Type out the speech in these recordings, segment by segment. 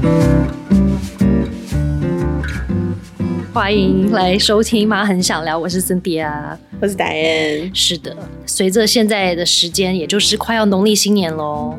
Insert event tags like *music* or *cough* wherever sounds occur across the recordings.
Thank you. 欢迎来收听《妈很想聊》，我是森迪啊，我是戴恩。是的，随着现在的时间，也就是快要农历新年喽。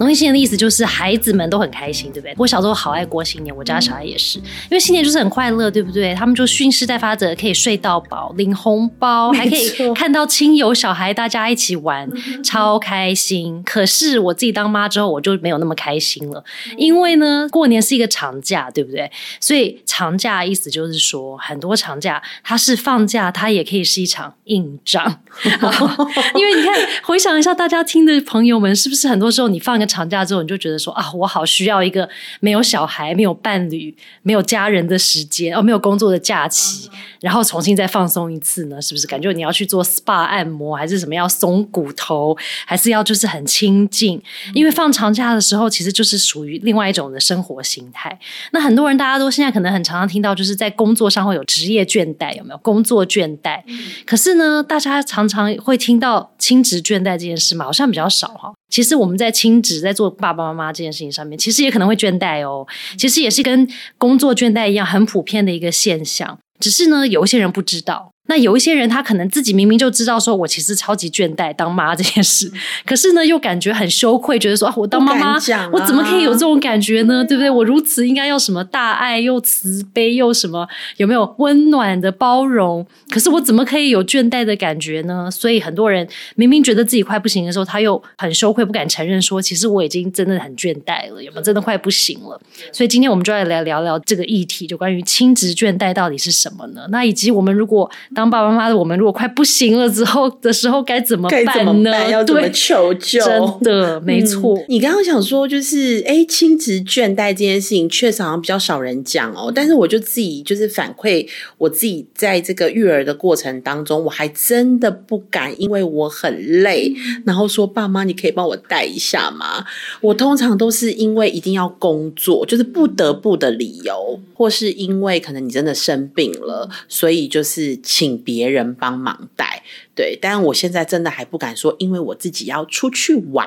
农历新年的意思就是孩子们都很开心，对不对？我小时候好爱过新年，我家小孩也是，因为新年就是很快乐，对不对？他们就蓄势待发着，可以睡到饱，领红包，还可以看到亲友小孩大家一起玩，超开心。可是我自己当妈之后，我就没有那么开心了，因为呢，过年是一个长假，对不对？所以长假意思就是说，很多长假它是放假，它也可以是一场硬仗。*laughs* 因为你看，回想一下，大家听的朋友们，是不是很多时候你放个？长假之后，你就觉得说啊，我好需要一个没有小孩、没有伴侣、没有家人的时间哦，没有工作的假期，然后重新再放松一次呢？是不是？感觉你要去做 SPA 按摩，还是什么要松骨头，还是要就是很清静？因为放长假的时候，其实就是属于另外一种的生活形态。那很多人大家都现在可能很常常听到，就是在工作上会有职业倦怠，有没有工作倦怠？可是呢，大家常常会听到亲职倦怠这件事嘛，好像比较少哈。其实我们在亲职在做爸爸妈妈这件事情上面，其实也可能会倦怠哦。其实也是跟工作倦怠一样，很普遍的一个现象。只是呢，有一些人不知道。那有一些人，他可能自己明明就知道，说我其实超级倦怠当妈这件事，可是呢，又感觉很羞愧，觉得说啊，我当妈妈，我怎么可以有这种感觉呢？对不对？我如此应该要什么大爱又慈悲又什么？有没有温暖的包容？可是我怎么可以有倦怠的感觉呢？所以很多人明明觉得自己快不行的时候，他又很羞愧，不敢承认说，其实我已经真的很倦怠了，有没有？真的快不行了。所以今天我们就要来聊聊这个议题，就关于亲职倦怠到底是什么呢？那以及我们如果当爸爸妈妈的我们，如果快不行了之后的时候，该怎么办呢？要怎么求救？真的，没错。你刚刚想说，就是哎，亲职倦怠这件事情，确实好像比较少人讲哦。但是我就自己就是反馈，我自己在这个育儿的过程当中，我还真的不敢，因为我很累，然后说爸妈，你可以帮我带一下吗？我通常都是因为一定要工作，就是不得不的理由，或是因为可能你真的生病了，所以就是请别。别人帮忙带，对，但我现在真的还不敢说，因为我自己要出去玩，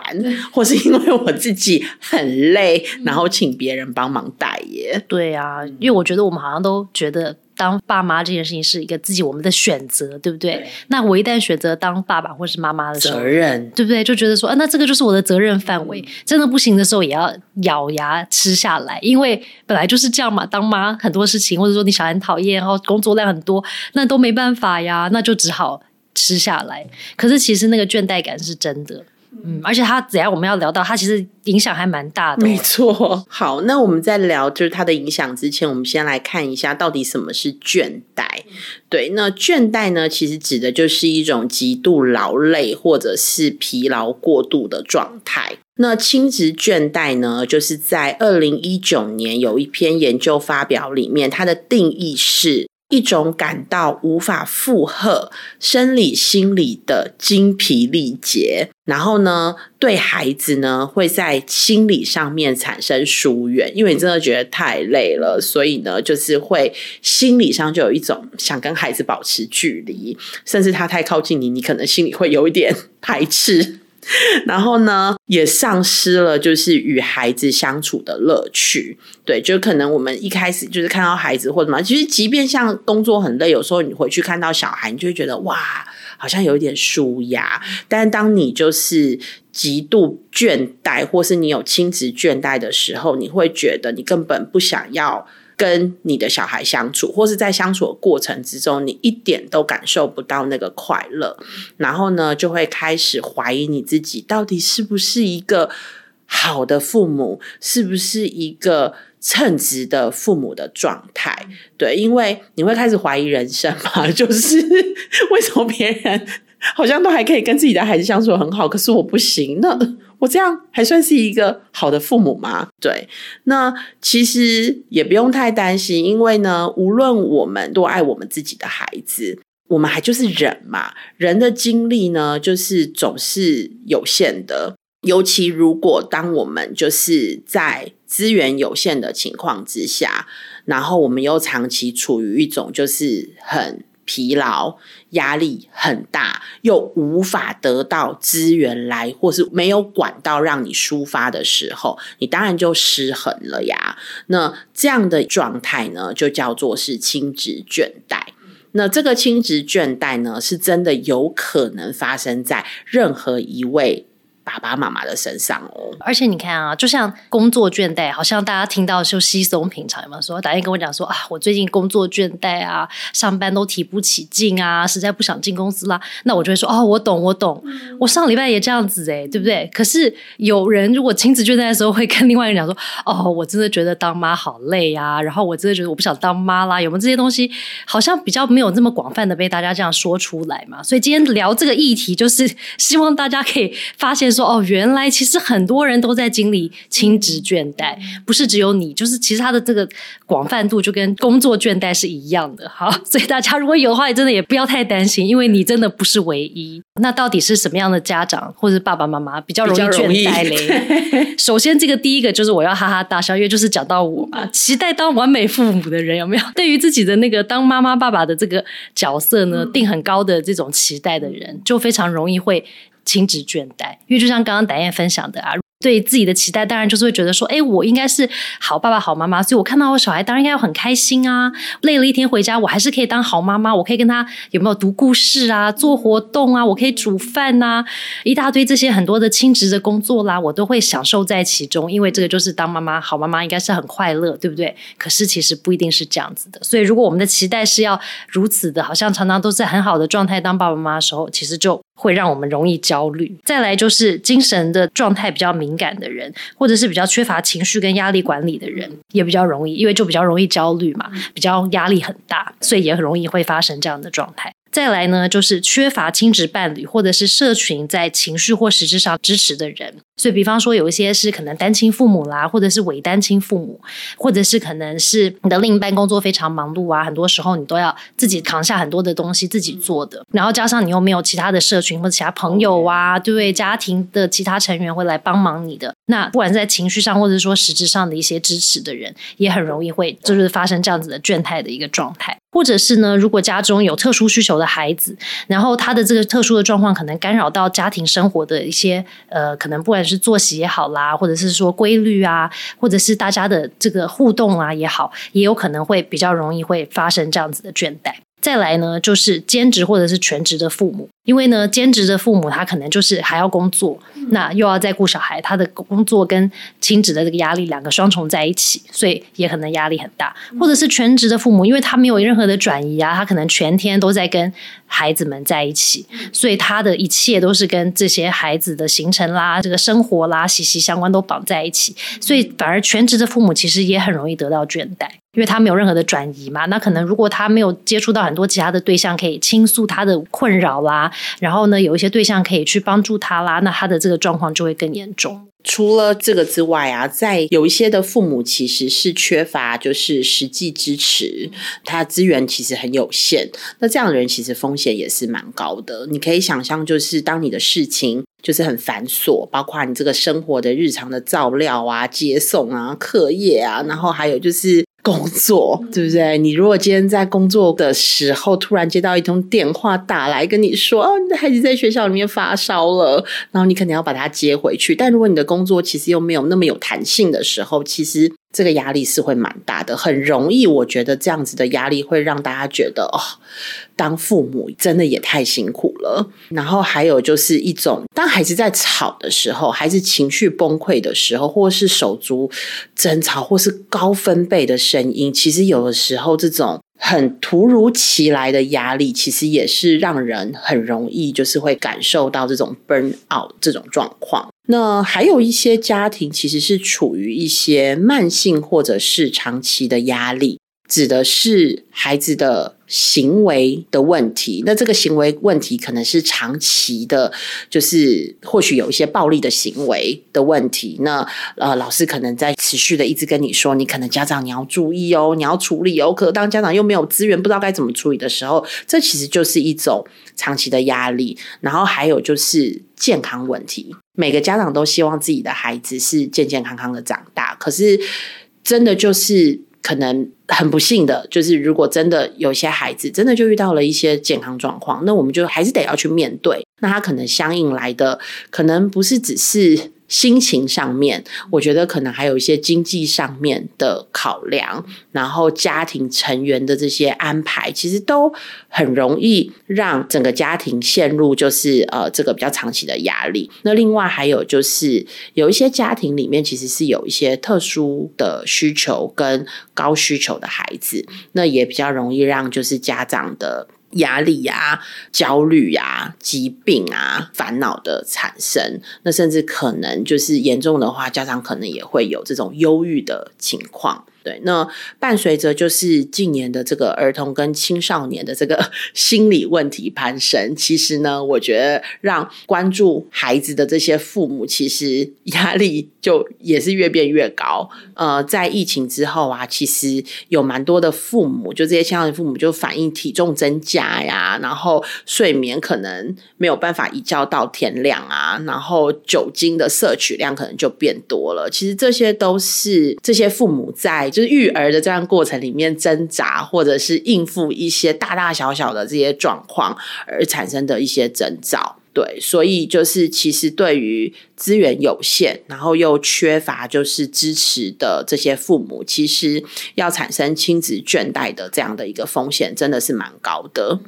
或是因为我自己很累，然后请别人帮忙带耶。对啊，因为我觉得我们好像都觉得当爸妈这件事情是一个自己我们的选择，对不对？那我一旦选择当爸爸或是妈妈的时候，责任对不对？就觉得说，啊，那这个就是我的责任范围，真的不行的时候也要咬牙吃下来，因为本来就是这样嘛。当妈很多事情，或者说你小孩很讨厌，然后工作量很多，那都没办法呀，那就只好。吃下来，可是其实那个倦怠感是真的，嗯，而且它只要我们要聊到它，其实影响还蛮大的。没错，好，那我们在聊就是它的影响之前，我们先来看一下到底什么是倦怠。对，那倦怠呢，其实指的就是一种极度劳累或者是疲劳过度的状态。那轻质倦怠呢，就是在二零一九年有一篇研究发表里面，它的定义是。一种感到无法负荷生理心理的精疲力竭，然后呢，对孩子呢会在心理上面产生疏远，因为你真的觉得太累了，所以呢，就是会心理上就有一种想跟孩子保持距离，甚至他太靠近你，你可能心里会有一点排斥。*laughs* 然后呢，也丧失了就是与孩子相处的乐趣。对，就可能我们一开始就是看到孩子或者什么，其实即便像工作很累，有时候你回去看到小孩，你就会觉得哇，好像有一点舒压。但当你就是极度倦怠，或是你有亲子倦怠的时候，你会觉得你根本不想要。跟你的小孩相处，或是在相处的过程之中，你一点都感受不到那个快乐，然后呢，就会开始怀疑你自己到底是不是一个好的父母，是不是一个称职的父母的状态？对，因为你会开始怀疑人生嘛，*laughs* 就是为什么别人好像都还可以跟自己的孩子相处很好，可是我不行呢？我这样还算是一个好的父母吗？对，那其实也不用太担心，因为呢，无论我们多爱我们自己的孩子，我们还就是人嘛，人的精力呢，就是总是有限的。尤其如果当我们就是在资源有限的情况之下，然后我们又长期处于一种就是很。疲劳、压力很大，又无法得到资源来，或是没有管道让你抒发的时候，你当然就失衡了呀。那这样的状态呢，就叫做是亲职倦怠。那这个亲职倦怠呢，是真的有可能发生在任何一位。爸爸妈妈的身上哦，而且你看啊，就像工作倦怠，好像大家听到就稀松平常有没有。说打电话跟我讲说啊，我最近工作倦怠啊，上班都提不起劲啊，实在不想进公司啦。那我就会说哦，我懂，我懂，我上礼拜也这样子哎，对不对？可是有人如果亲子倦怠的时候，会跟另外一个人讲说，哦，我真的觉得当妈好累啊，然后我真的觉得我不想当妈啦。有没有这些东西？好像比较没有这么广泛的被大家这样说出来嘛。所以今天聊这个议题，就是希望大家可以发现。说哦，原来其实很多人都在经历亲职倦怠，不是只有你，就是其实他的这个广泛度就跟工作倦怠是一样的。好，*laughs* 所以大家如果有的话，真的也不要太担心，因为你真的不是唯一。那到底是什么样的家长或者爸爸妈妈比较容易倦怠嘞？*laughs* *laughs* 首先，这个第一个就是我要哈哈大笑，因为就是讲到我嘛，期待当完美父母的人有没有？对于自己的那个当妈妈爸爸的这个角色呢，定很高的这种期待的人，就非常容易会。亲职倦怠，因为就像刚刚达燕分享的啊。对自己的期待，当然就是会觉得说，哎，我应该是好爸爸、好妈妈，所以我看到我小孩，当然应该要很开心啊。累了一天回家，我还是可以当好妈妈，我可以跟他有没有读故事啊、做活动啊，我可以煮饭呐，一大堆这些很多的亲职的工作啦，我都会享受在其中，因为这个就是当妈妈、好妈妈应该是很快乐，对不对？可是其实不一定是这样子的，所以如果我们的期待是要如此的，好像常常都在很好的状态当爸爸妈妈的时候，其实就会让我们容易焦虑。再来就是精神的状态比较敏。感的人，或者是比较缺乏情绪跟压力管理的人，也比较容易，因为就比较容易焦虑嘛，比较压力很大，所以也很容易会发生这样的状态。再来呢，就是缺乏亲职伴侣或者是社群在情绪或实质上支持的人。所以，比方说有一些是可能单亲父母啦，或者是伪单亲父母，或者是可能是你的另一半工作非常忙碌啊，很多时候你都要自己扛下很多的东西自己做的。然后加上你又没有其他的社群或者其他朋友啊，对不对？家庭的其他成员会来帮忙你的。那不管在情绪上或者说实质上的一些支持的人，也很容易会就是发生这样子的倦怠的一个状态。或者是呢，如果家中有特殊需求的孩子，然后他的这个特殊的状况可能干扰到家庭生活的一些呃，可能不管是作息也好啦，或者是说规律啊，或者是大家的这个互动啊也好，也有可能会比较容易会发生这样子的倦怠。再来呢，就是兼职或者是全职的父母。因为呢，兼职的父母他可能就是还要工作，那又要再顾小孩，他的工作跟亲子的这个压力两个双重在一起，所以也可能压力很大。或者是全职的父母，因为他没有任何的转移啊，他可能全天都在跟孩子们在一起，所以他的一切都是跟这些孩子的行程啦、这个生活啦息息相关，都绑在一起。所以反而全职的父母其实也很容易得到倦怠，因为他没有任何的转移嘛。那可能如果他没有接触到很多其他的对象，可以倾诉他的困扰啦。然后呢，有一些对象可以去帮助他啦，那他的这个状况就会更严重。除了这个之外啊，在有一些的父母其实是缺乏就是实际支持，他资源其实很有限。那这样的人其实风险也是蛮高的。你可以想象，就是当你的事情就是很繁琐，包括你这个生活的日常的照料啊、接送啊、课业啊，然后还有就是。工作对不对？你如果今天在工作的时候突然接到一通电话打来跟你说，哦，你的孩子在学校里面发烧了，然后你可能要把他接回去。但如果你的工作其实又没有那么有弹性的时候，其实。这个压力是会蛮大的，很容易，我觉得这样子的压力会让大家觉得哦，当父母真的也太辛苦了。然后还有就是一种，当孩子在吵的时候，孩子情绪崩溃的时候，或是手足争吵，或是高分贝的声音，其实有的时候这种。很突如其来的压力，其实也是让人很容易就是会感受到这种 burn out 这种状况。那还有一些家庭其实是处于一些慢性或者是长期的压力。指的是孩子的行为的问题，那这个行为问题可能是长期的，就是或许有一些暴力的行为的问题。那呃，老师可能在持续的一直跟你说，你可能家长你要注意哦，你要处理哦。可当家长又没有资源，不知道该怎么处理的时候，这其实就是一种长期的压力。然后还有就是健康问题，每个家长都希望自己的孩子是健健康康的长大，可是真的就是。可能很不幸的，就是如果真的有些孩子真的就遇到了一些健康状况，那我们就还是得要去面对。那他可能相应来的，可能不是只是。心情上面，我觉得可能还有一些经济上面的考量，然后家庭成员的这些安排，其实都很容易让整个家庭陷入就是呃这个比较长期的压力。那另外还有就是有一些家庭里面其实是有一些特殊的需求跟高需求的孩子，那也比较容易让就是家长的。压力呀、焦虑呀、疾病啊、烦恼的产生，那甚至可能就是严重的话，家长可能也会有这种忧郁的情况。对，那伴随着就是近年的这个儿童跟青少年的这个 *laughs* 心理问题攀升，其实呢，我觉得让关注孩子的这些父母，其实 *laughs* 压力就也是越变越高。呃，在疫情之后啊，其实有蛮多的父母，就这些青少年父母就反映体重增加呀，然后睡眠可能没有办法一觉到天亮啊，然后酒精的摄取量可能就变多了。其实这些都是这些父母在。就是育儿的这样过程里面挣扎，或者是应付一些大大小小的这些状况而产生的一些征兆，对，所以就是其实对于资源有限，然后又缺乏就是支持的这些父母，其实要产生亲子倦怠的这样的一个风险，真的是蛮高的。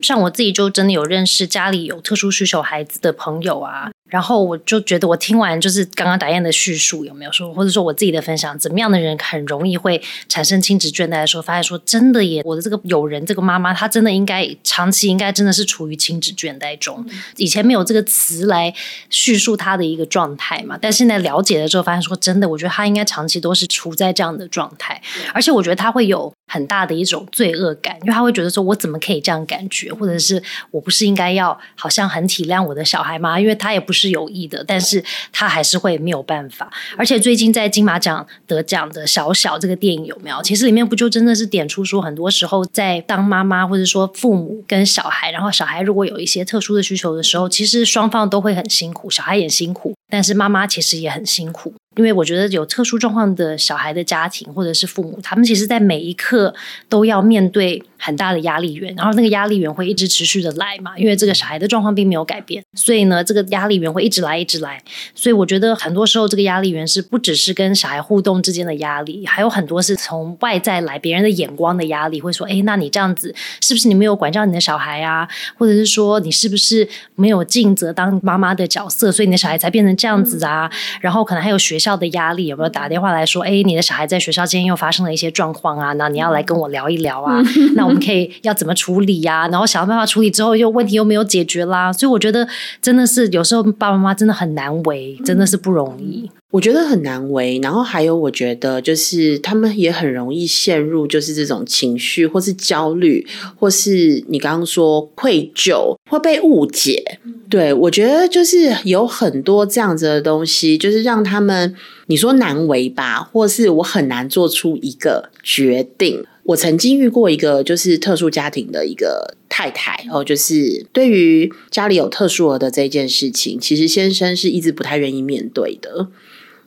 像我自己就真的有认识家里有特殊需求孩子的朋友啊。然后我就觉得，我听完就是刚刚达燕的叙述，有没有说，或者说我自己的分享，怎么样的人很容易会产生亲子倦怠的时候，发现说真的耶，我的这个友人，这个妈妈，她真的应该长期应该真的是处于亲子倦怠中。以前没有这个词来叙述她的一个状态嘛，但现在了解了之后，发现说真的，我觉得她应该长期都是处在这样的状态，而且我觉得她会有很大的一种罪恶感，因为她会觉得说，我怎么可以这样感觉，或者是我不是应该要好像很体谅我的小孩吗？因为她也不是。是有意的，但是他还是会没有办法。而且最近在金马奖得奖的小小这个电影有没有？其实里面不就真的是点出说，很多时候在当妈妈或者说父母跟小孩，然后小孩如果有一些特殊的需求的时候，其实双方都会很辛苦，小孩也辛苦，但是妈妈其实也很辛苦。因为我觉得有特殊状况的小孩的家庭或者是父母，他们其实在每一刻都要面对很大的压力源，然后那个压力源会一直持续的来嘛。因为这个小孩的状况并没有改变，所以呢，这个压力源会一直来，一直来。所以我觉得很多时候这个压力源是不只是跟小孩互动之间的压力，还有很多是从外在来别人的眼光的压力，会说：哎，那你这样子是不是你没有管教你的小孩啊？或者是说你是不是没有尽责当妈妈的角色，所以你的小孩才变成这样子啊？然后可能还有学校。的压力有没有打电话来说？哎，你的小孩在学校今天又发生了一些状况啊，那你要来跟我聊一聊啊？那我们可以要怎么处理呀？然后想办法处理之后，又问题又没有解决啦。所以我觉得真的是有时候爸爸妈妈真的很难为，真的是不容易。我觉得很难为。然后还有，我觉得就是他们也很容易陷入就是这种情绪，或是焦虑，或是你刚刚说愧疚，会被误解。对，我觉得就是有很多这样子的东西，就是让他们你说难为吧，或是我很难做出一个决定。我曾经遇过一个就是特殊家庭的一个太太哦，就是对于家里有特殊儿的这件事情，其实先生是一直不太愿意面对的。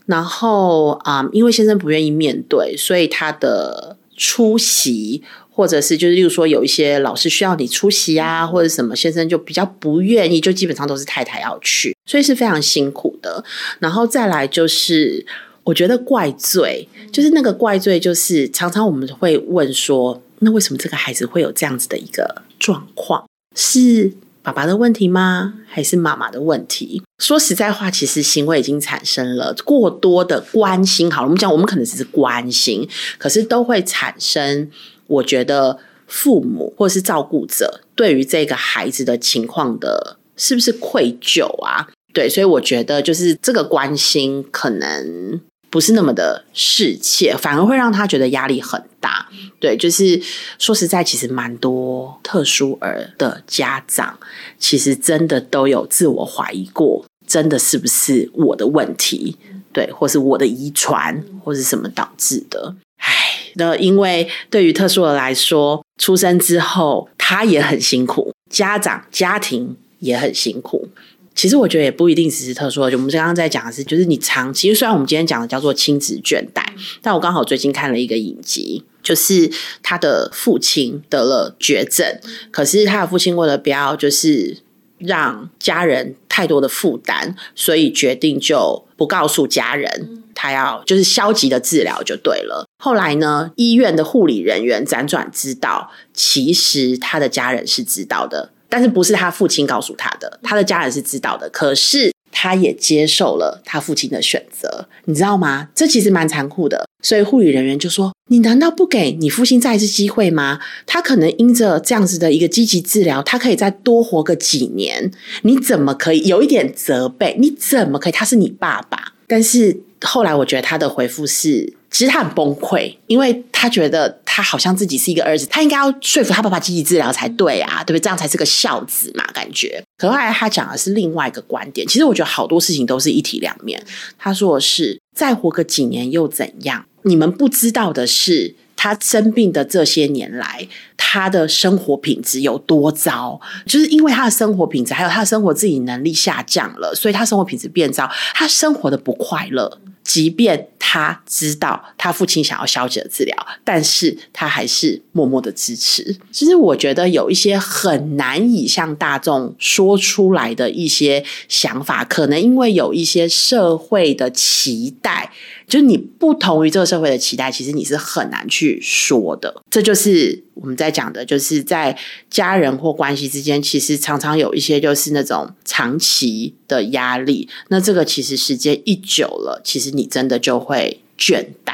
然后啊，因为先生不愿意面对，所以他的出席。或者是就是，例如说有一些老师需要你出席啊，或者什么，先生就比较不愿意，就基本上都是太太要去，所以是非常辛苦的。然后再来就是，我觉得怪罪，就是那个怪罪，就是常常我们会问说，那为什么这个孩子会有这样子的一个状况？是爸爸的问题吗？还是妈妈的问题？说实在话，其实行为已经产生了过多的关心。好了，我们讲，我们可能只是关心，可是都会产生。我觉得父母或是照顾者对于这个孩子的情况的，是不是愧疚啊？对，所以我觉得就是这个关心可能不是那么的深切，反而会让他觉得压力很大。对，就是说实在，其实蛮多特殊儿的家长，其实真的都有自我怀疑过，真的是不是我的问题？对，或是我的遗传，或是什么导致的？唉那因为对于特殊儿来说，出生之后他也很辛苦，家长家庭也很辛苦。其实我觉得也不一定只是特殊的，就我们刚刚在讲的是，就是你长期，虽然我们今天讲的叫做亲子倦怠，但我刚好最近看了一个影集，就是他的父亲得了绝症，可是他的父亲为了不要就是让家人太多的负担，所以决定就不告诉家人，他要就是消极的治疗就对了。后来呢，医院的护理人员辗转知道，其实他的家人是知道的。但是不是他父亲告诉他的，他的家人是知道的。可是他也接受了他父亲的选择，你知道吗？这其实蛮残酷的。所以护理人员就说：“你难道不给你父亲再一次机会吗？他可能因着这样子的一个积极治疗，他可以再多活个几年。你怎么可以有一点责备？你怎么可以？他是你爸爸。但是后来我觉得他的回复是。”其实他很崩溃，因为他觉得他好像自己是一个儿子，他应该要说服他爸爸积极治疗才对啊，对不对？这样才是个孝子嘛，感觉。可后来他讲的是另外一个观点，其实我觉得好多事情都是一体两面。他说的是再活个几年又怎样？你们不知道的是，他生病的这些年来，他的生活品质有多糟，就是因为他的生活品质还有他的生活自理能力下降了，所以他生活品质变糟，他生活的不快乐。即便他知道他父亲想要消极的治疗，但是他还是默默的支持。其实我觉得有一些很难以向大众说出来的一些想法，可能因为有一些社会的期待。就是你不同于这个社会的期待，其实你是很难去说的。这就是我们在讲的，就是在家人或关系之间，其实常常有一些就是那种长期的压力。那这个其实时间一久了，其实你真的就会倦怠。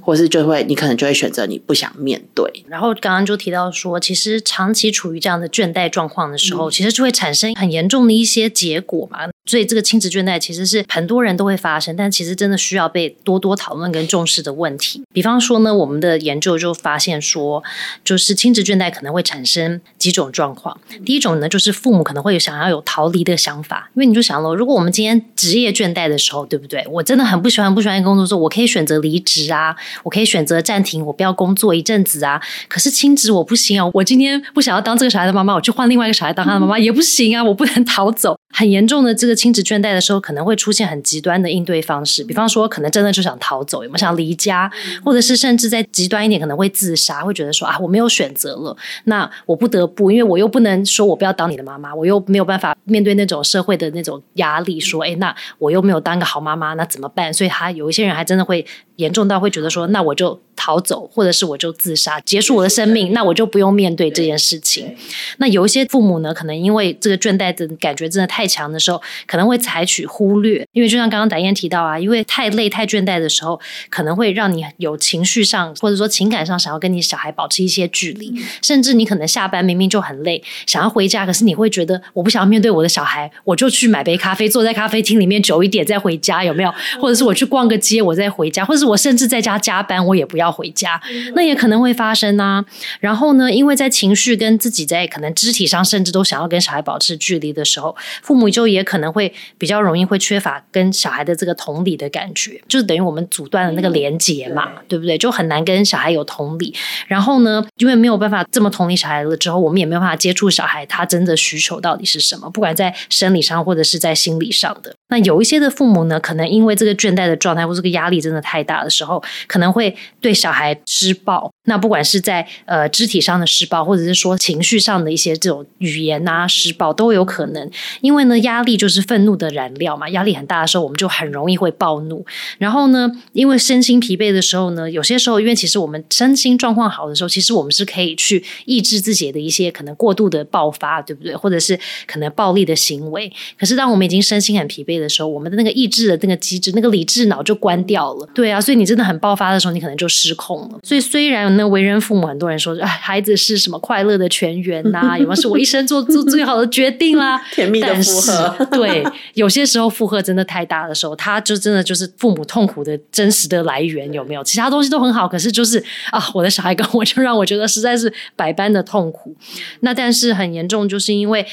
或是就会，你可能就会选择你不想面对。然后刚刚就提到说，其实长期处于这样的倦怠状况的时候，其实就会产生很严重的一些结果嘛。所以这个亲子倦怠其实是很多人都会发生，但其实真的需要被多多讨论跟重视的问题。比方说呢，我们的研究就发现说，就是亲子倦怠可能会产生几种状况。第一种呢，就是父母可能会有想要有逃离的想法，因为你就想了，如果我们今天职业倦怠的时候，对不对？我真的很不喜欢不喜欢工作说，我可以选择离职啊，我可以选择暂停，我不要工作一阵子啊。可是亲职我不行啊，我今天不想要当这个小孩的妈妈，我去换另外一个小孩当他的妈妈也不行啊，我不能逃走。很严重的这个亲子倦怠的时候，可能会出现很极端的应对方式，比方说，可能真的就想逃走，有没有想离家，或者是甚至在极端一点，可能会自杀，会觉得说啊，我没有选择了，那我不得不，因为我又不能说我不要当你的妈妈，我又没有办法面对那种社会的那种压力，说，哎，那我又没有当个好妈妈，那怎么办？所以，他有一些人还真的会严重到会觉得说，那我就逃走，或者是我就自杀，结束我的生命，那我就不用面对这件事情。那有一些父母呢，可能因为这个倦怠的感觉真的太。强的时候可能会采取忽略，因为就像刚刚达燕提到啊，因为太累太倦怠的时候，可能会让你有情绪上或者说情感上想要跟你小孩保持一些距离，甚至你可能下班明明就很累，想要回家，可是你会觉得我不想要面对我的小孩，我就去买杯咖啡，坐在咖啡厅里面久一点再回家，有没有？或者是我去逛个街，我再回家，或者是我甚至在家加班，我也不要回家，那也可能会发生啊。然后呢，因为在情绪跟自己在可能肢体上，甚至都想要跟小孩保持距离的时候，父母就也可能会比较容易会缺乏跟小孩的这个同理的感觉，就是等于我们阻断了那个连接嘛，对不对？就很难跟小孩有同理。然后呢，因为没有办法这么同理小孩了之后，我们也没有办法接触小孩他真的需求到底是什么，不管在生理上或者是在心理上的。那有一些的父母呢，可能因为这个倦怠的状态或这个压力真的太大的时候，可能会对小小孩施暴。那不管是在呃肢体上的施暴，或者是说情绪上的一些这种语言啊施暴都有可能。因为呢，压力就是愤怒的燃料嘛，压力很大的时候，我们就很容易会暴怒。然后呢，因为身心疲惫的时候呢，有些时候，因为其实我们身心状况好的时候，其实我们是可以去抑制自己的一些可能过度的爆发，对不对？或者是可能暴力的行为。可是当我们已经身心很疲惫的时候，我们的那个抑制的那个机制，那个理智脑就关掉了。对啊，所以你真的很爆发的时候，你可能就失控了。所以虽然。那为人父母，很多人说，哎，孩子是什么快乐的泉源呐？*laughs* 有没有是我一生做做最好的决定啦？*laughs* 甜蜜的负荷，对，有些时候负荷真的太大的时候，他就真的就是父母痛苦的真实的来源。有没有？其他东西都很好，可是就是啊，我的小孩跟我就让我觉得实在是百般的痛苦。那但是很严重，就是因为。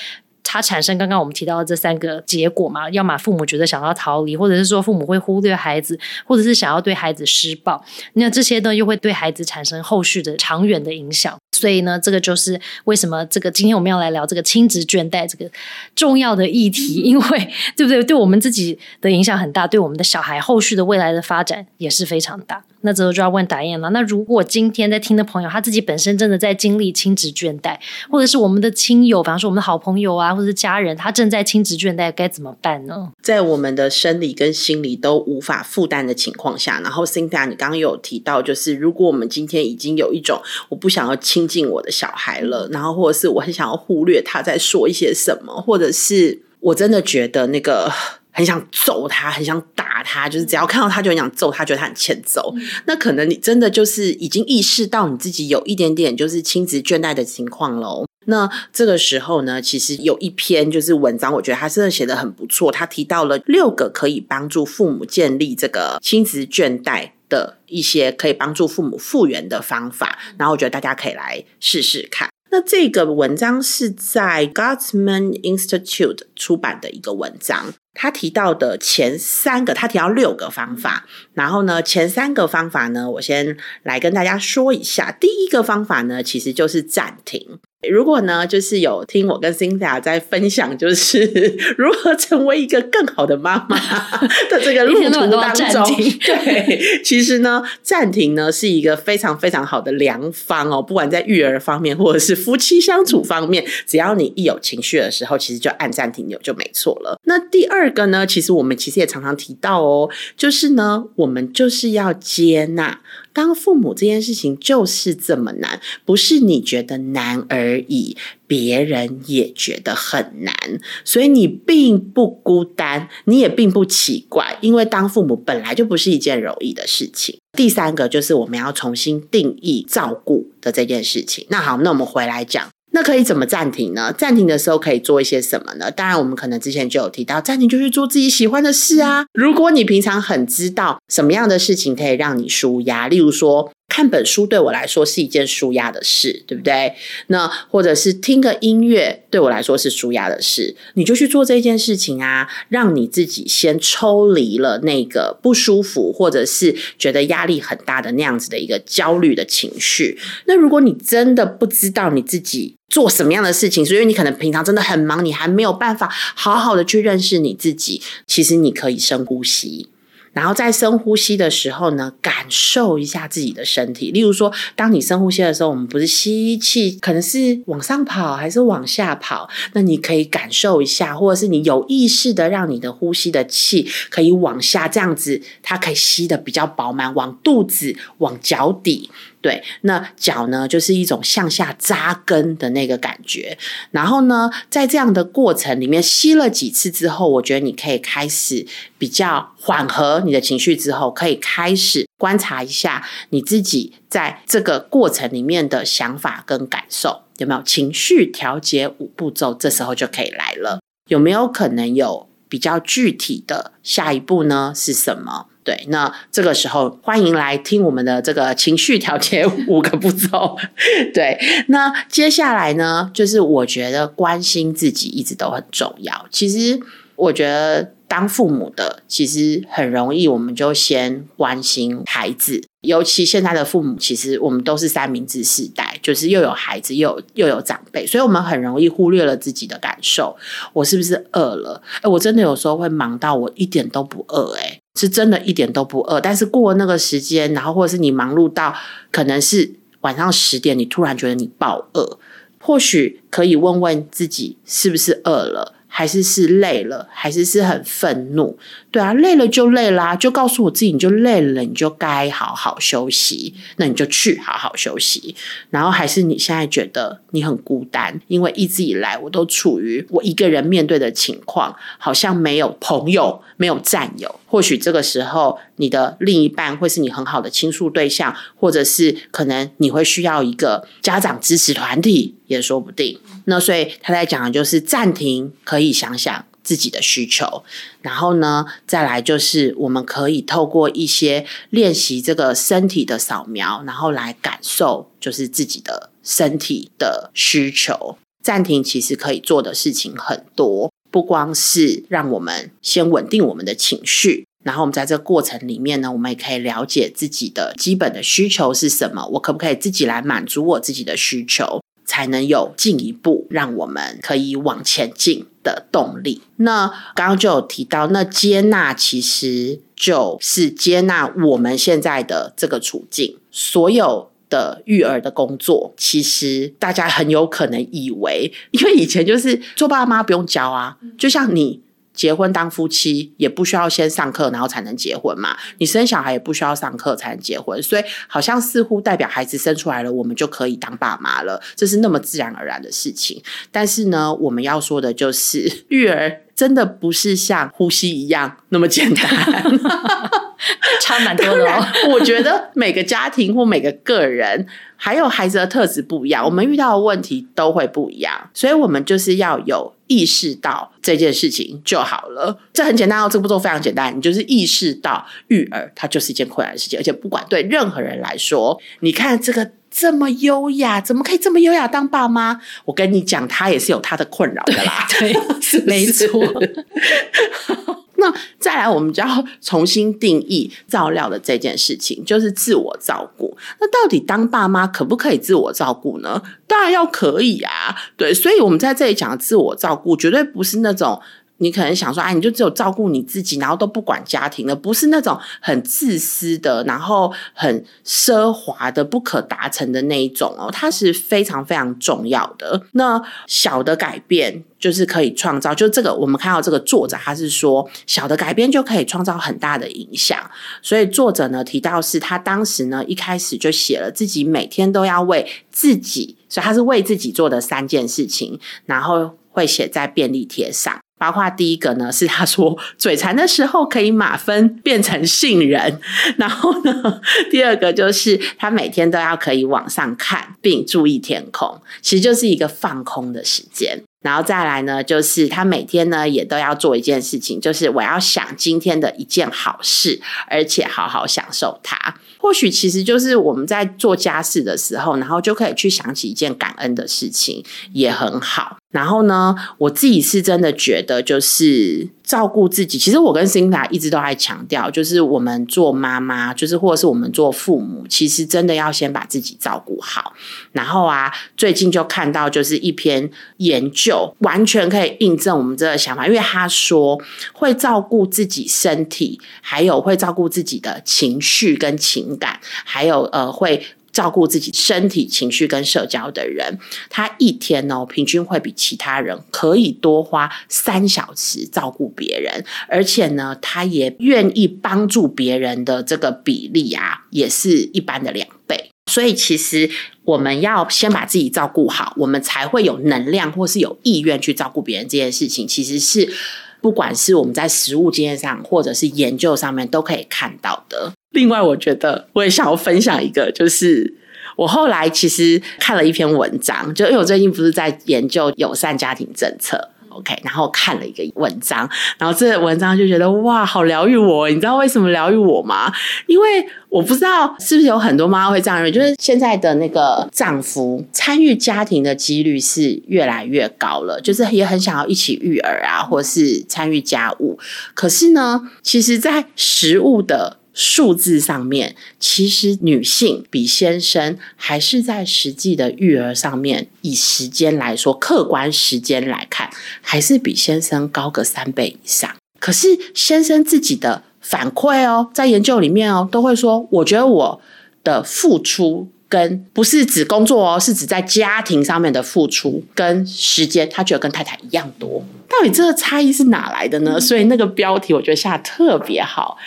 它产生刚刚我们提到的这三个结果嘛，要么父母觉得想要逃离，或者是说父母会忽略孩子，或者是想要对孩子施暴，那这些呢又会对孩子产生后续的长远的影响。所以呢，这个就是为什么这个今天我们要来聊这个亲子倦怠这个重要的议题，因为对不对？对我们自己的影响很大，对我们的小孩后续的未来的发展也是非常大。那这个就要问达燕了。那如果今天在听的朋友，他自己本身真的在经历亲子倦怠，或者是我们的亲友，比方说我们的好朋友啊，或者是家人，他正在亲子倦怠，该怎么办呢？在我们的生理跟心理都无法负担的情况下，然后 Cynthia，你刚刚有提到，就是如果我们今天已经有一种我不想要亲近我的小孩了，然后或者是我很想要忽略他在说一些什么，或者是我真的觉得那个。很想揍他，很想打他，就是只要看到他就很想揍他，觉得他很欠揍。那可能你真的就是已经意识到你自己有一点点就是亲子倦怠的情况喽。那这个时候呢，其实有一篇就是文章，我觉得他真的写的很不错。他提到了六个可以帮助父母建立这个亲子倦怠的一些可以帮助父母复原的方法，然后我觉得大家可以来试试看。那这个文章是在 Gottman Institute 出版的一个文章。他提到的前三个，他提到六个方法，然后呢，前三个方法呢，我先来跟大家说一下。第一个方法呢，其实就是暂停。如果呢，就是有听我跟 Cynthia 在分享，就是 *laughs* 如何成为一个更好的妈妈的这个路途 *laughs* 当中，*laughs* 对，其实呢，暂停呢是一个非常非常好的良方哦。不管在育儿方面，或者是夫妻相处方面，只要你一有情绪的时候，其实就按暂停钮就没错了。那第二个呢，其实我们其实也常常提到哦，就是呢，我们就是要接纳。当父母这件事情就是这么难，不是你觉得难而已，别人也觉得很难，所以你并不孤单，你也并不奇怪，因为当父母本来就不是一件容易的事情。第三个就是我们要重新定义照顾的这件事情。那好，那我们回来讲。那可以怎么暂停呢？暂停的时候可以做一些什么呢？当然，我们可能之前就有提到，暂停就去做自己喜欢的事啊。如果你平常很知道什么样的事情可以让你舒压，例如说。看本书对我来说是一件舒压的事，对不对？那或者是听个音乐对我来说是舒压的事，你就去做这件事情啊，让你自己先抽离了那个不舒服，或者是觉得压力很大的那样子的一个焦虑的情绪。那如果你真的不知道你自己做什么样的事情，所以你可能平常真的很忙，你还没有办法好好的去认识你自己，其实你可以深呼吸。然后在深呼吸的时候呢，感受一下自己的身体。例如说，当你深呼吸的时候，我们不是吸气，可能是往上跑还是往下跑？那你可以感受一下，或者是你有意识的让你的呼吸的气可以往下，这样子它可以吸的比较饱满，往肚子、往脚底。对，那脚呢，就是一种向下扎根的那个感觉。然后呢，在这样的过程里面吸了几次之后，我觉得你可以开始比较缓和你的情绪，之后可以开始观察一下你自己在这个过程里面的想法跟感受，有没有情绪调节五步骤？这时候就可以来了。有没有可能有比较具体的下一步呢？是什么？对，那这个时候欢迎来听我们的这个情绪调节 *laughs* 五个步骤。对，那接下来呢，就是我觉得关心自己一直都很重要。其实我觉得当父母的，其实很容易，我们就先关心孩子。尤其现在的父母，其实我们都是三明治世代，就是又有孩子，又有又有长辈，所以我们很容易忽略了自己的感受。我是不是饿了？哎，我真的有时候会忙到我一点都不饿，哎。是真的一点都不饿，但是过了那个时间，然后或者是你忙碌到可能是晚上十点，你突然觉得你爆饿，或许可以问问自己是不是饿了。还是是累了，还是是很愤怒，对啊，累了就累啦，就告诉我自己，你就累了，你就该好好休息，那你就去好好休息。然后还是你现在觉得你很孤单，因为一直以来我都处于我一个人面对的情况，好像没有朋友，没有战友。或许这个时候，你的另一半会是你很好的倾诉对象，或者是可能你会需要一个家长支持团体，也说不定。那所以他在讲的就是暂停，可以想想自己的需求，然后呢，再来就是我们可以透过一些练习这个身体的扫描，然后来感受就是自己的身体的需求。暂停其实可以做的事情很多，不光是让我们先稳定我们的情绪。然后我们在这个过程里面呢，我们也可以了解自己的基本的需求是什么，我可不可以自己来满足我自己的需求，才能有进一步让我们可以往前进的动力。那刚刚就有提到，那接纳其实就是接纳我们现在的这个处境，所有的育儿的工作，其实大家很有可能以为，因为以前就是做爸妈不用教啊，就像你。结婚当夫妻也不需要先上课，然后才能结婚嘛？你生小孩也不需要上课才能结婚，所以好像似乎代表孩子生出来了，我们就可以当爸妈了，这是那么自然而然的事情。但是呢，我们要说的就是 *laughs* 育儿。真的不是像呼吸一样那么简单，差蛮多的。哦 *laughs* 我觉得每个家庭或每个个人，还有孩子的特质不一样，我们遇到的问题都会不一样，所以我们就是要有意识到这件事情就好了。这很简单哦，这个步骤非常简单，你就是意识到育儿它就是一件困难的事情，而且不管对任何人来说，你看这个。这么优雅，怎么可以这么优雅当爸妈？我跟你讲，他也是有他的困扰的啦。*laughs* 对，是 *laughs* 没错。*laughs* 那再来，我们就要重新定义照料的这件事情，就是自我照顾。那到底当爸妈可不可以自我照顾呢？当然要可以啊。对，所以我们在这里讲的自我照顾，绝对不是那种。你可能想说，哎，你就只有照顾你自己，然后都不管家庭的，不是那种很自私的，然后很奢华的、不可达成的那一种哦。它是非常非常重要的。那小的改变就是可以创造，就这个我们看到这个作者他是说，小的改变就可以创造很大的影响。所以作者呢提到是他当时呢一开始就写了自己每天都要为自己，所以他是为自己做的三件事情，然后会写在便利贴上。包括第一个呢，是他说嘴馋的时候可以马芬变成杏仁，然后呢，第二个就是他每天都要可以往上看并注意天空，其实就是一个放空的时间。然后再来呢，就是他每天呢也都要做一件事情，就是我要想今天的一件好事，而且好好享受它。或许其实就是我们在做家事的时候，然后就可以去想起一件感恩的事情，也很好。然后呢，我自己是真的觉得，就是照顾自己。其实我跟 Sinda 一直都在强调，就是我们做妈妈，就是或者是我们做父母，其实真的要先把自己照顾好。然后啊，最近就看到就是一篇研究，完全可以印证我们这个想法，因为他说会照顾自己身体，还有会照顾自己的情绪跟情感，还有呃会。照顾自己身体、情绪跟社交的人，他一天哦，平均会比其他人可以多花三小时照顾别人，而且呢，他也愿意帮助别人的这个比例啊，也是一般的两倍。所以，其实我们要先把自己照顾好，我们才会有能量或是有意愿去照顾别人。这件事情其实是不管是我们在实物经验上，或者是研究上面都可以看到的。另外，我觉得我也想要分享一个，就是我后来其实看了一篇文章，就因为我最近不是在研究友善家庭政策，OK，然后看了一个文章，然后这文章就觉得哇，好疗愈我！你知道为什么疗愈我吗？因为我不知道是不是有很多妈妈会这样认为，就是现在的那个丈夫参与家庭的几率是越来越高了，就是也很想要一起育儿啊，或是参与家务。可是呢，其实，在食物的数字上面，其实女性比先生还是在实际的育儿上面，以时间来说，客观时间来看，还是比先生高个三倍以上。可是先生自己的反馈哦，在研究里面哦，都会说，我觉得我的付出跟不是指工作哦，是指在家庭上面的付出跟时间，他觉得跟太太一样多。到底这个差异是哪来的呢？所以那个标题我觉得下特别好。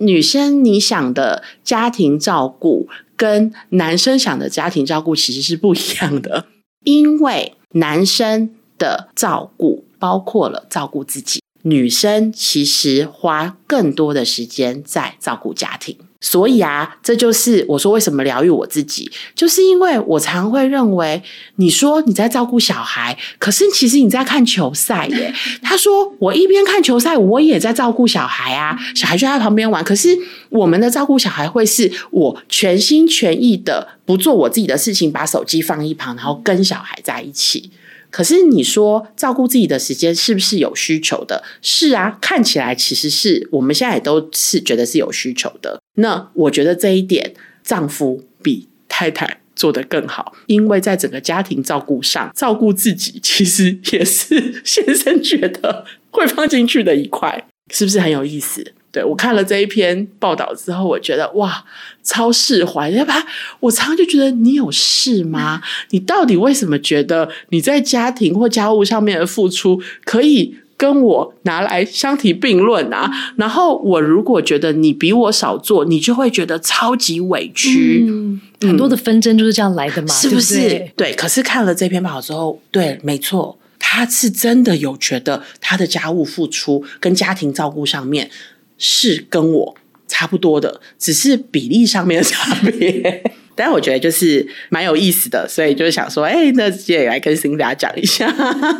女生你想的家庭照顾跟男生想的家庭照顾其实是不一样的，*laughs* 因为男生的照顾包括了照顾自己，女生其实花更多的时间在照顾家庭。所以啊，这就是我说为什么疗愈我自己，就是因为我常会认为，你说你在照顾小孩，可是其实你在看球赛耶。*laughs* 他说我一边看球赛，我也在照顾小孩啊，小孩就在旁边玩。可是我们的照顾小孩会是我全心全意的不做我自己的事情，把手机放一旁，然后跟小孩在一起。可是你说照顾自己的时间是不是有需求的？是啊，看起来其实是我们现在也都是觉得是有需求的。那我觉得这一点，丈夫比太太做得更好，因为在整个家庭照顾上，照顾自己其实也是 *laughs* 先生觉得会放进去的一块，是不是很有意思？对我看了这一篇报道之后，我觉得哇，超释怀。要不然我常常就觉得你有事吗？你到底为什么觉得你在家庭或家务上面的付出可以跟我拿来相提并论啊？然后我如果觉得你比我少做，你就会觉得超级委屈。嗯，很多的纷争就是这样来的嘛，是不是？对对。可是看了这篇报道之后，对，没错，他是真的有觉得他的家务付出跟家庭照顾上面。是跟我差不多的，只是比例上面的差别。*laughs* 但我觉得就是蛮有意思的，所以就是想说，哎，那也来跟新家讲一下。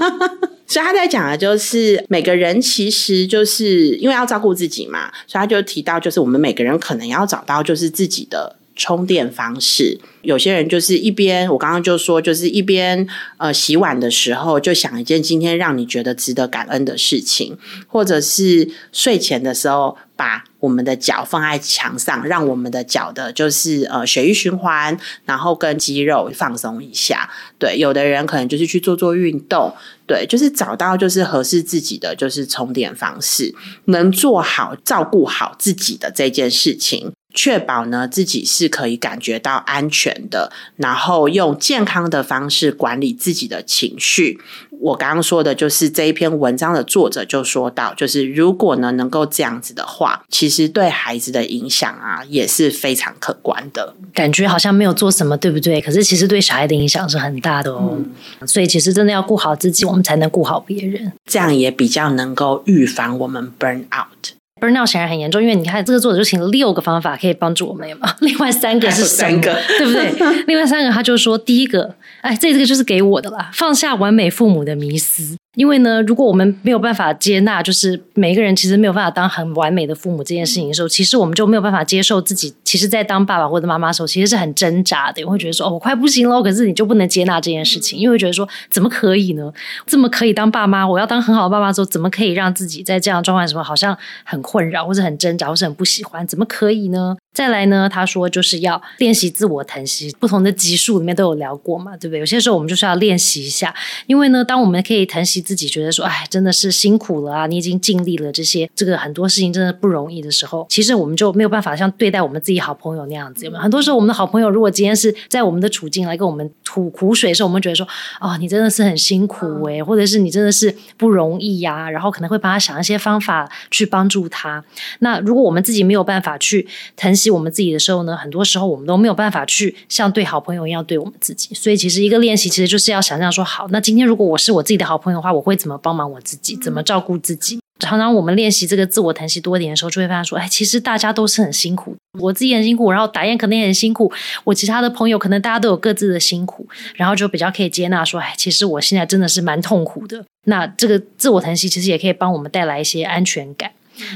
*laughs* 所以他在讲的就是每个人其实就是因为要照顾自己嘛，所以他就提到，就是我们每个人可能要找到就是自己的。充电方式，有些人就是一边我刚刚就说，就是一边呃洗碗的时候，就想一件今天让你觉得值得感恩的事情，或者是睡前的时候，把我们的脚放在墙上，让我们的脚的就是呃血液循环，然后跟肌肉放松一下。对，有的人可能就是去做做运动，对，就是找到就是合适自己的就是充电方式，能做好照顾好自己的这件事情。确保呢自己是可以感觉到安全的，然后用健康的方式管理自己的情绪。我刚刚说的就是这一篇文章的作者就说到，就是如果呢能够这样子的话，其实对孩子的影响啊也是非常可观的。感觉好像没有做什么，对不对？可是其实对小孩的影响是很大的哦。所以其实真的要顾好自己，我们才能顾好别人，这样也比较能够预防我们 burn out。Burnout 显然很严重，因为你看这个作者就请了六个方法可以帮助我们嘛，*laughs* 另外三个是三个，*laughs* 对不对？另外三个他就说，第一个，哎，这这个就是给我的啦，放下完美父母的迷思。因为呢，如果我们没有办法接纳，就是每一个人其实没有办法当很完美的父母这件事情的时候，其实我们就没有办法接受自己。其实，在当爸爸或者妈妈的时候，其实是很挣扎的，会觉得说：“哦，我快不行了。”可是你就不能接纳这件事情，因为觉得说：“怎么可以呢？这么可以当爸妈，我要当很好的爸妈之后，怎么可以让自己在这样状况什么好像很困扰，或者很挣扎，或是很不喜欢？怎么可以呢？”再来呢，他说就是要练习自我疼惜，不同的集数里面都有聊过嘛，对不对？有些时候我们就是要练习一下，因为呢，当我们可以疼惜自己，觉得说，哎，真的是辛苦了啊，你已经尽力了，这些这个很多事情真的不容易的时候，其实我们就没有办法像对待我们自己好朋友那样子，有没有？很多时候我们的好朋友，如果今天是在我们的处境来跟我们吐苦水的时候，我们觉得说，哦，你真的是很辛苦诶，或者是你真的是不容易呀，然后可能会帮他想一些方法去帮助他。那如果我们自己没有办法去疼惜我们自己的时候，呢，很多时候我们都没有办法去像对好朋友一样对我们自己，所以其实一个练习其实就是要想象说，好，那今天如果我是我自己的好朋友的话，我会怎么帮忙我自己，怎么照顾自己？常常我们练习这个自我疼惜多一点的时候，就会发现说，哎，其实大家都是很辛苦，我自己很辛苦，然后打雁可能也很辛苦，我其他的朋友可能大家都有各自的辛苦，然后就比较可以接纳说，哎，其实我现在真的是蛮痛苦的。那这个自我疼惜其实也可以帮我们带来一些安全感。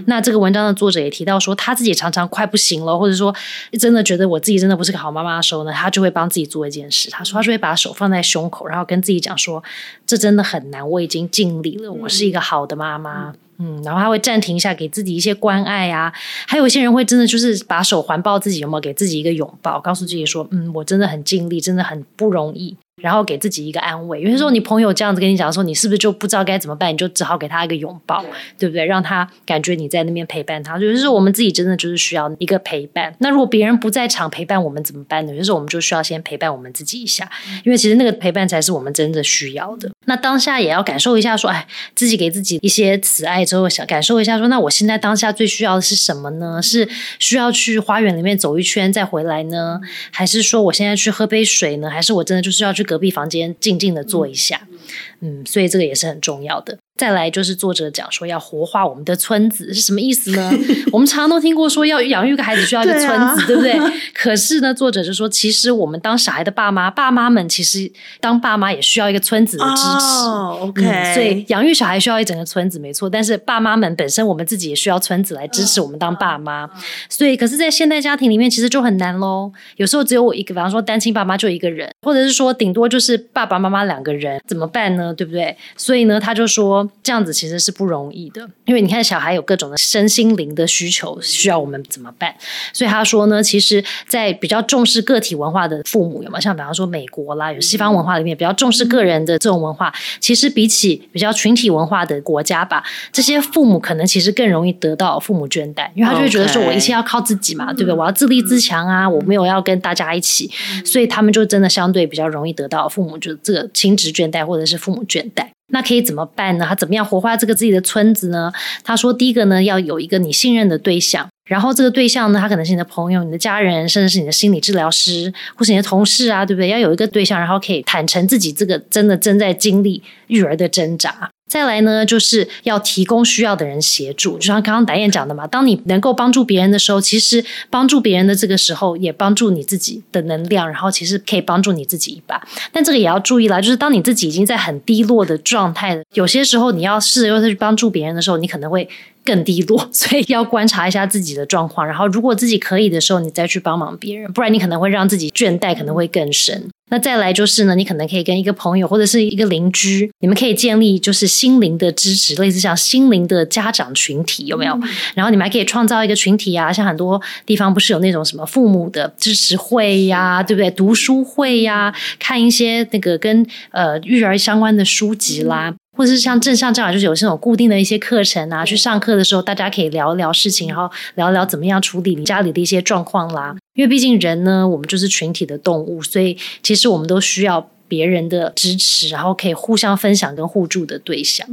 那这个文章的作者也提到说，他自己常常快不行了，或者说真的觉得我自己真的不是个好妈妈的时候呢，他就会帮自己做一件事。他说，他就会把手放在胸口，然后跟自己讲说：“这真的很难，我已经尽力了，我是一个好的妈妈。”嗯，然后他会暂停一下，给自己一些关爱啊。还有一些人会真的就是把手环抱自己，有没有给自己一个拥抱，告诉自己说：“嗯，我真的很尽力，真的很不容易。”然后给自己一个安慰。有些时候，你朋友这样子跟你讲的时候，你是不是就不知道该怎么办？你就只好给他一个拥抱，对不对？让他感觉你在那边陪伴他。有些时候，我们自己真的就是需要一个陪伴。那如果别人不在场陪伴我们怎么办呢？有些时候，我们就需要先陪伴我们自己一下，因为其实那个陪伴才是我们真的需要的。那当下也要感受一下，说，哎，自己给自己一些慈爱之后，想感受一下，说，那我现在当下最需要的是什么呢？是需要去花园里面走一圈再回来呢，还是说我现在去喝杯水呢？还是我真的就是要去隔壁房间？静静的坐一下，嗯，所以这个也是很重要的。再来就是作者讲说要活化我们的村子是什么意思呢？*laughs* 我们常常都听过说要养育个孩子需要一个村子，对不对？*laughs* 可是呢，作者就说，其实我们当小孩的爸妈，爸妈们其实当爸妈也需要一个村子的支持。OK，所以养育小孩需要一整个村子，没错。但是爸妈们本身，我们自己也需要村子来支持我们当爸妈。所以，可是，在现代家庭里面，其实就很难喽。有时候只有我一个，比方说单亲爸妈就一个人，或者是说顶多就是爸爸妈妈两个人，怎么办呢？对不对？所以呢，他就说这样子其实是不容易的，因为你看小孩有各种的身心灵的需求，需要我们怎么办？所以他说呢，其实，在比较重视个体文化的父母，有没有像比方说美国啦，有西方文化里面比较重视个人的这种文化，其实比起比较群体文化的国家吧，这些父母可能其实更容易得到父母倦怠，因为他就会觉得说我一切要靠自己嘛，对不对？我要自立自强啊，我没有要跟大家一起，所以他们就真的相对比较容易得到父母就这个亲职倦怠或者是父母倦怠。那可以怎么办呢？他怎么样活化这个自己的村子呢？他说，第一个呢，要有一个你信任的对象，然后这个对象呢，他可能是你的朋友、你的家人，甚至是你的心理治疗师，或是你的同事啊，对不对？要有一个对象，然后可以坦诚自己这个真的正在经历育儿的挣扎。再来呢，就是要提供需要的人协助，就像刚刚导演讲的嘛，当你能够帮助别人的时候，其实帮助别人的这个时候，也帮助你自己的能量，然后其实可以帮助你自己一把。但这个也要注意啦，就是当你自己已经在很低落的状态，有些时候你要试着去帮助别人的时候，你可能会更低落，*laughs* 所以要观察一下自己的状况，然后如果自己可以的时候，你再去帮忙别人，不然你可能会让自己倦怠，可能会更深。那再来就是呢，你可能可以跟一个朋友或者是一个邻居，你们可以建立就是心灵的支持，类似像心灵的家长群体，有没有？然后你们还可以创造一个群体啊，像很多地方不是有那种什么父母的支持会呀，对不对？读书会呀，看一些那个跟呃育儿相关的书籍啦。或者是像正向这样，就是有这种固定的一些课程啊，去上课的时候，大家可以聊聊事情，然后聊聊怎么样处理你家里的一些状况啦。因为毕竟人呢，我们就是群体的动物，所以其实我们都需要别人的支持，然后可以互相分享跟互助的对象。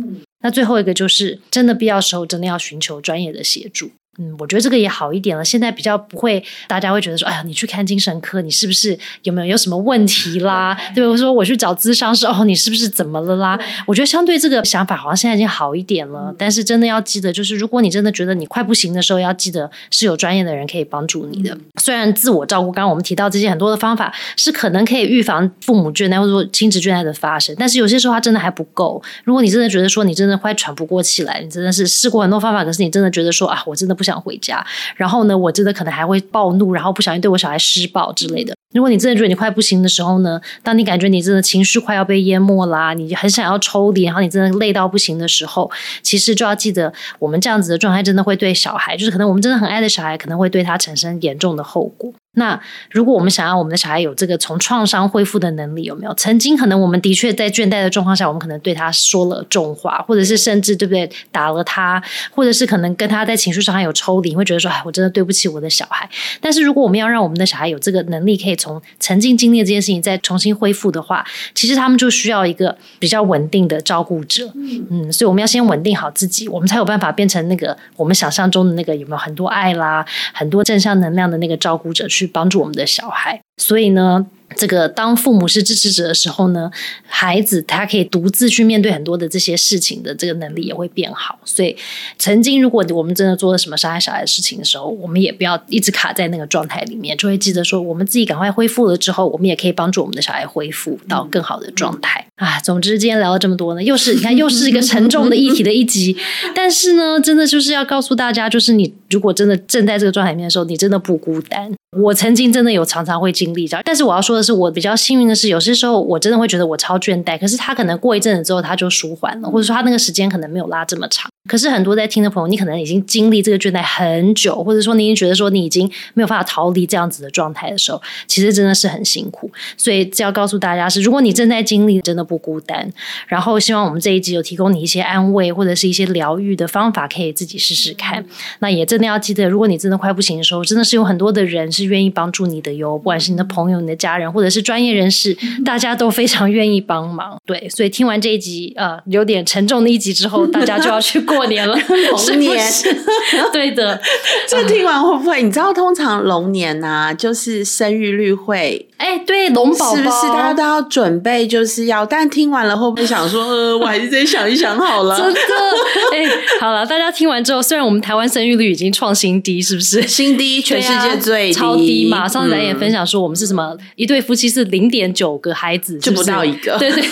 那最后一个就是，真的必要时候，真的要寻求专业的协助。嗯，我觉得这个也好一点了。现在比较不会，大家会觉得说，哎呀，你去看精神科，你是不是有没有有什么问题啦？对，我说我去找咨商是，哦，你是不是怎么了啦？我觉得相对这个想法，好像现在已经好一点了。但是真的要记得，就是如果你真的觉得你快不行的时候，要记得是有专业的人可以帮助你的。虽然自我照顾，刚刚我们提到这些很多的方法，是可能可以预防父母倦怠或者说亲子倦怠的发生，但是有些时候它真的还不够。如果你真的觉得说你真的快喘不过气来，你真的是试过很多方法，可是你真的觉得说啊，我真的不想回家。然后呢，我真的可能还会暴怒，然后不小心对我小孩施暴之类的。如果你真的觉得你快不行的时候呢，当你感觉你真的情绪快要被淹没啦，你很想要抽离，然后你真的累到不行的时候，其实就要记得，我们这样子的状态真的会对小孩，就是可能我们真的很爱的小孩，可能会对他产生严重的后果。那如果我们想要我们的小孩有这个从创伤恢复的能力，有没有？曾经可能我们的确在倦怠的状况下，我们可能对他说了重话，或者是甚至对不对打了他，或者是可能跟他在情绪上还有抽离，会觉得说，哎，我真的对不起我的小孩。但是如果我们要让我们的小孩有这个能力，可以从曾经经历的这件事情再重新恢复的话，其实他们就需要一个比较稳定的照顾者。嗯，所以我们要先稳定好自己，我们才有办法变成那个我们想象中的那个有没有很多爱啦、很多正向能量的那个照顾者去。去帮助我们的小孩，所以呢。这个当父母是支持者的时候呢，孩子他可以独自去面对很多的这些事情的这个能力也会变好。所以，曾经如果我们真的做了什么伤害小孩的事情的时候，我们也不要一直卡在那个状态里面，就会记得说，我们自己赶快恢复了之后，我们也可以帮助我们的小孩恢复到更好的状态啊。总之，今天聊了这么多呢，又是你看，又是一个沉重的议题的一集。但是呢，真的就是要告诉大家，就是你如果真的正在这个状态里面的时候，你真的不孤单。我曾经真的有常常会经历，但是我要说的是，我比较幸运的是，有些时候我真的会觉得我超倦怠，可是他可能过一阵子之后他就舒缓了，或者说他那个时间可能没有拉这么长。可是很多在听的朋友，你可能已经经历这个倦怠很久，或者说你已经觉得说你已经没有办法逃离这样子的状态的时候，其实真的是很辛苦。所以要告诉大家是，如果你正在经历，真的不孤单。然后希望我们这一集有提供你一些安慰或者是一些疗愈的方法，可以自己试试看。那也真的要记得，如果你真的快不行的时候，真的是有很多的人是愿意帮助你的哟，不管是你的朋友、你的家人，或者是专业人士，大家都非常愿意帮忙。对，所以听完这一集呃有点沉重的一集之后，大家就要去。*laughs* 过年了，*laughs* 龙年，*laughs* 对的。*laughs* 这听完会不会？你知道，通常龙年呐，就是生育率会，哎，对，龙宝宝是不是？大家都要准备，就是要。但听完了会不会想说，呃，我还是再想一想好了。真的，哎，好了，大家听完之后，虽然我们台湾生育率已经创新低，是不是？新低，全世界最超低嘛。上次咱也分享说，我们是什么？一对夫妻是零点九个孩子，就不到一个。对对。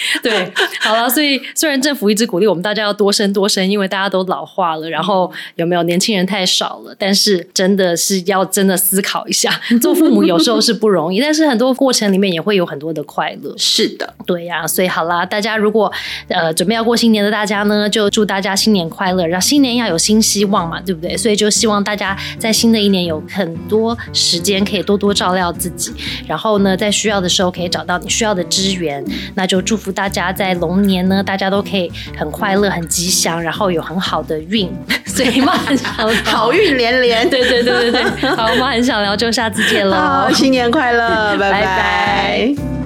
*laughs* 对，好了，所以虽然政府一直鼓励我们大家要多生多生，因为大家都老化了，然后有没有年轻人太少了，但是真的是要真的思考一下，*laughs* 做父母有时候是不容易，但是很多过程里面也会有很多的快乐。是的，对呀、所以好啦，大家如果呃准备要过新年的大家呢，就祝大家新年快乐，然后新年要有新希望嘛，对不对？所以就希望大家在新的一年有很多时间可以多多照料自己，然后呢，在需要的时候可以找到你需要的资源。那就祝福大家在龙年呢，大家都可以很快乐、很吉祥，然后有很好的运。*laughs* 所以嘛，很想 *laughs* 好运连连。对对对对对，好，我们很想聊，就下次见喽，好，新年快乐，*laughs* 拜拜拜拜